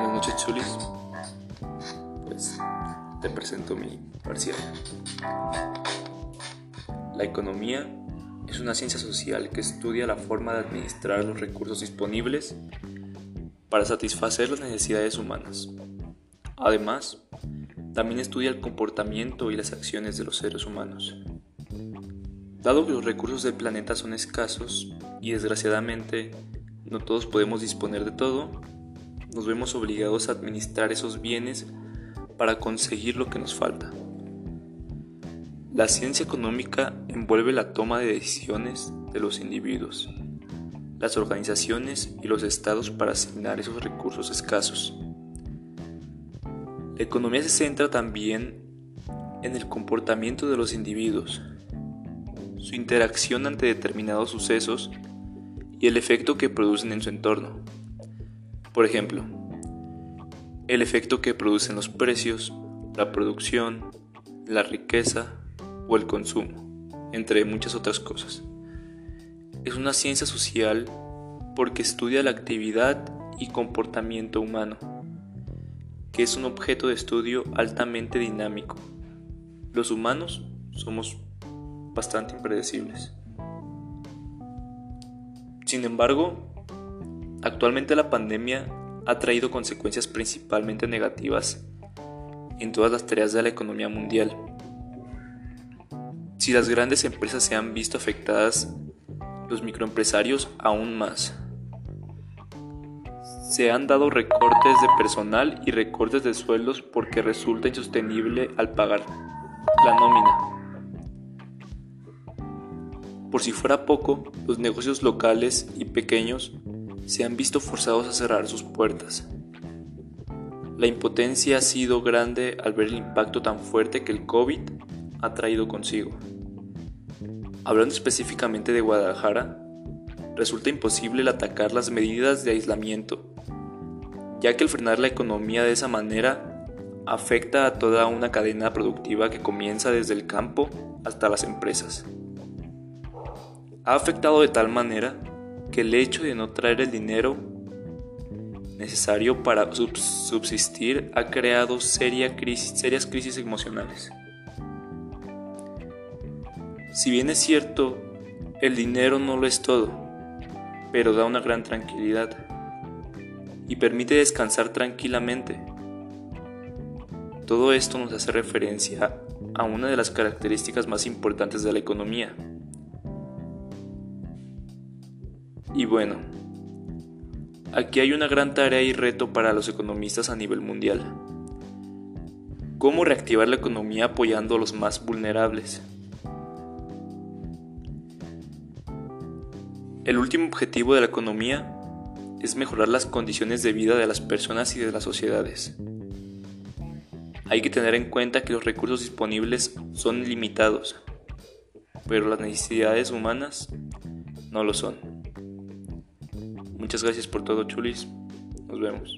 noches, Chulis. Pues te presento mi parcial. La economía es una ciencia social que estudia la forma de administrar los recursos disponibles para satisfacer las necesidades humanas. Además, también estudia el comportamiento y las acciones de los seres humanos. Dado que los recursos del planeta son escasos y desgraciadamente no todos podemos disponer de todo, nos vemos obligados a administrar esos bienes para conseguir lo que nos falta. La ciencia económica envuelve la toma de decisiones de los individuos, las organizaciones y los estados para asignar esos recursos escasos. La economía se centra también en el comportamiento de los individuos, su interacción ante determinados sucesos y el efecto que producen en su entorno. Por ejemplo, el efecto que producen los precios, la producción, la riqueza o el consumo, entre muchas otras cosas. Es una ciencia social porque estudia la actividad y comportamiento humano, que es un objeto de estudio altamente dinámico. Los humanos somos bastante impredecibles. Sin embargo, Actualmente la pandemia ha traído consecuencias principalmente negativas en todas las tareas de la economía mundial. Si las grandes empresas se han visto afectadas, los microempresarios aún más. Se han dado recortes de personal y recortes de sueldos porque resulta insostenible al pagar la nómina. Por si fuera poco, los negocios locales y pequeños se han visto forzados a cerrar sus puertas. La impotencia ha sido grande al ver el impacto tan fuerte que el COVID ha traído consigo. Hablando específicamente de Guadalajara, resulta imposible el atacar las medidas de aislamiento, ya que el frenar la economía de esa manera afecta a toda una cadena productiva que comienza desde el campo hasta las empresas. Ha afectado de tal manera que el hecho de no traer el dinero necesario para subsistir ha creado serias crisis emocionales. Si bien es cierto, el dinero no lo es todo, pero da una gran tranquilidad y permite descansar tranquilamente. Todo esto nos hace referencia a una de las características más importantes de la economía, Y bueno, aquí hay una gran tarea y reto para los economistas a nivel mundial. ¿Cómo reactivar la economía apoyando a los más vulnerables? El último objetivo de la economía es mejorar las condiciones de vida de las personas y de las sociedades. Hay que tener en cuenta que los recursos disponibles son limitados, pero las necesidades humanas no lo son. Muchas gracias por todo, Chulis. Nos vemos.